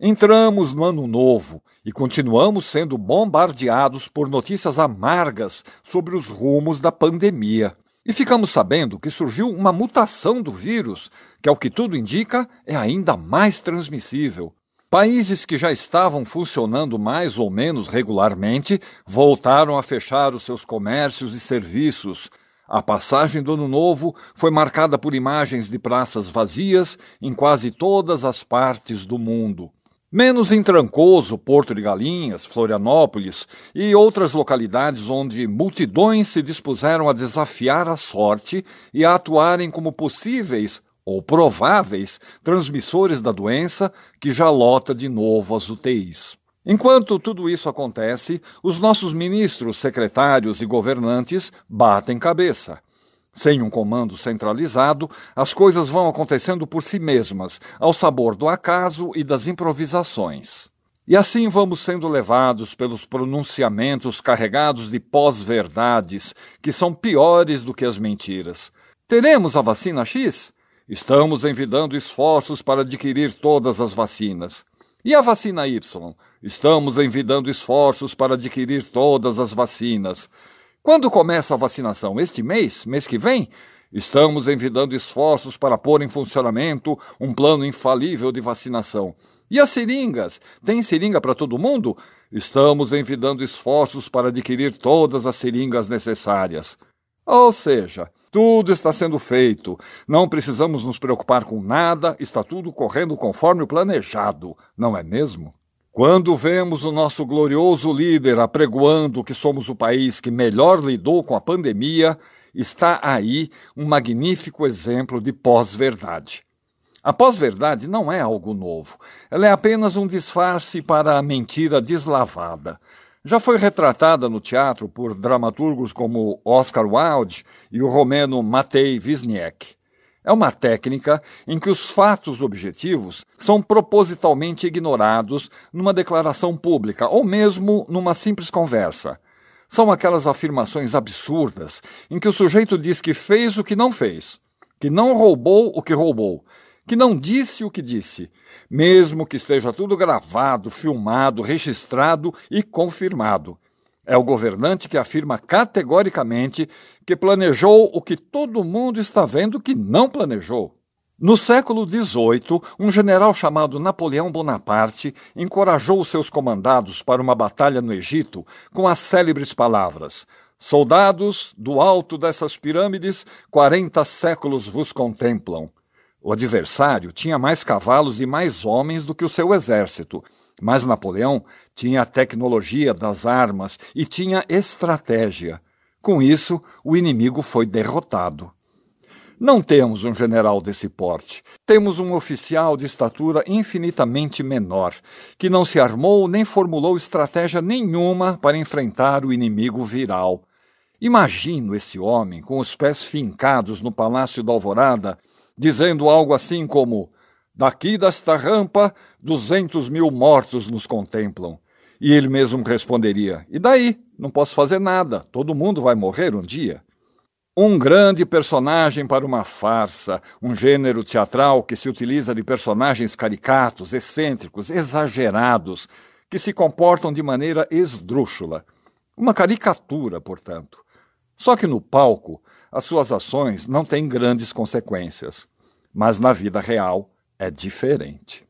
Entramos no ano novo e continuamos sendo bombardeados por notícias amargas sobre os rumos da pandemia. E ficamos sabendo que surgiu uma mutação do vírus, que, ao que tudo indica, é ainda mais transmissível. Países que já estavam funcionando mais ou menos regularmente voltaram a fechar os seus comércios e serviços. A passagem do Ano Novo foi marcada por imagens de praças vazias em quase todas as partes do mundo. Menos em Trancoso, Porto de Galinhas, Florianópolis e outras localidades onde multidões se dispuseram a desafiar a sorte e a atuarem como possíveis ou prováveis transmissores da doença que já lota de novo as UTIs. Enquanto tudo isso acontece, os nossos ministros, secretários e governantes batem cabeça. Sem um comando centralizado, as coisas vão acontecendo por si mesmas, ao sabor do acaso e das improvisações. E assim vamos sendo levados pelos pronunciamentos carregados de pós-verdades, que são piores do que as mentiras. Teremos a vacina X? Estamos envidando esforços para adquirir todas as vacinas. E a vacina Y? Estamos envidando esforços para adquirir todas as vacinas. Quando começa a vacinação? Este mês? Mês que vem? Estamos envidando esforços para pôr em funcionamento um plano infalível de vacinação. E as seringas? Tem seringa para todo mundo? Estamos envidando esforços para adquirir todas as seringas necessárias. Ou seja, tudo está sendo feito. Não precisamos nos preocupar com nada, está tudo correndo conforme o planejado, não é mesmo? Quando vemos o nosso glorioso líder apregoando que somos o país que melhor lidou com a pandemia, está aí um magnífico exemplo de pós-verdade. A pós-verdade não é algo novo, ela é apenas um disfarce para a mentira deslavada. Já foi retratada no teatro por dramaturgos como Oscar Wilde e o romeno Matei Wisniewski. É uma técnica em que os fatos objetivos são propositalmente ignorados numa declaração pública ou mesmo numa simples conversa. São aquelas afirmações absurdas em que o sujeito diz que fez o que não fez, que não roubou o que roubou, que não disse o que disse, mesmo que esteja tudo gravado, filmado, registrado e confirmado. É o governante que afirma categoricamente que planejou o que todo mundo está vendo que não planejou. No século XVIII, um general chamado Napoleão Bonaparte encorajou seus comandados para uma batalha no Egito com as célebres palavras: Soldados, do alto dessas pirâmides, quarenta séculos vos contemplam. O adversário tinha mais cavalos e mais homens do que o seu exército, mas Napoleão tinha a tecnologia das armas e tinha estratégia. Com isso, o inimigo foi derrotado. Não temos um general desse porte. Temos um oficial de estatura infinitamente menor, que não se armou nem formulou estratégia nenhuma para enfrentar o inimigo viral. Imagino esse homem com os pés fincados no Palácio da Alvorada, dizendo algo assim como: Daqui desta rampa, duzentos mil mortos nos contemplam. E ele mesmo responderia: E daí? Não posso fazer nada. Todo mundo vai morrer um dia. Um grande personagem para uma farsa, um gênero teatral que se utiliza de personagens caricatos, excêntricos, exagerados, que se comportam de maneira esdrúxula. Uma caricatura, portanto. Só que no palco, as suas ações não têm grandes consequências. Mas na vida real, é diferente.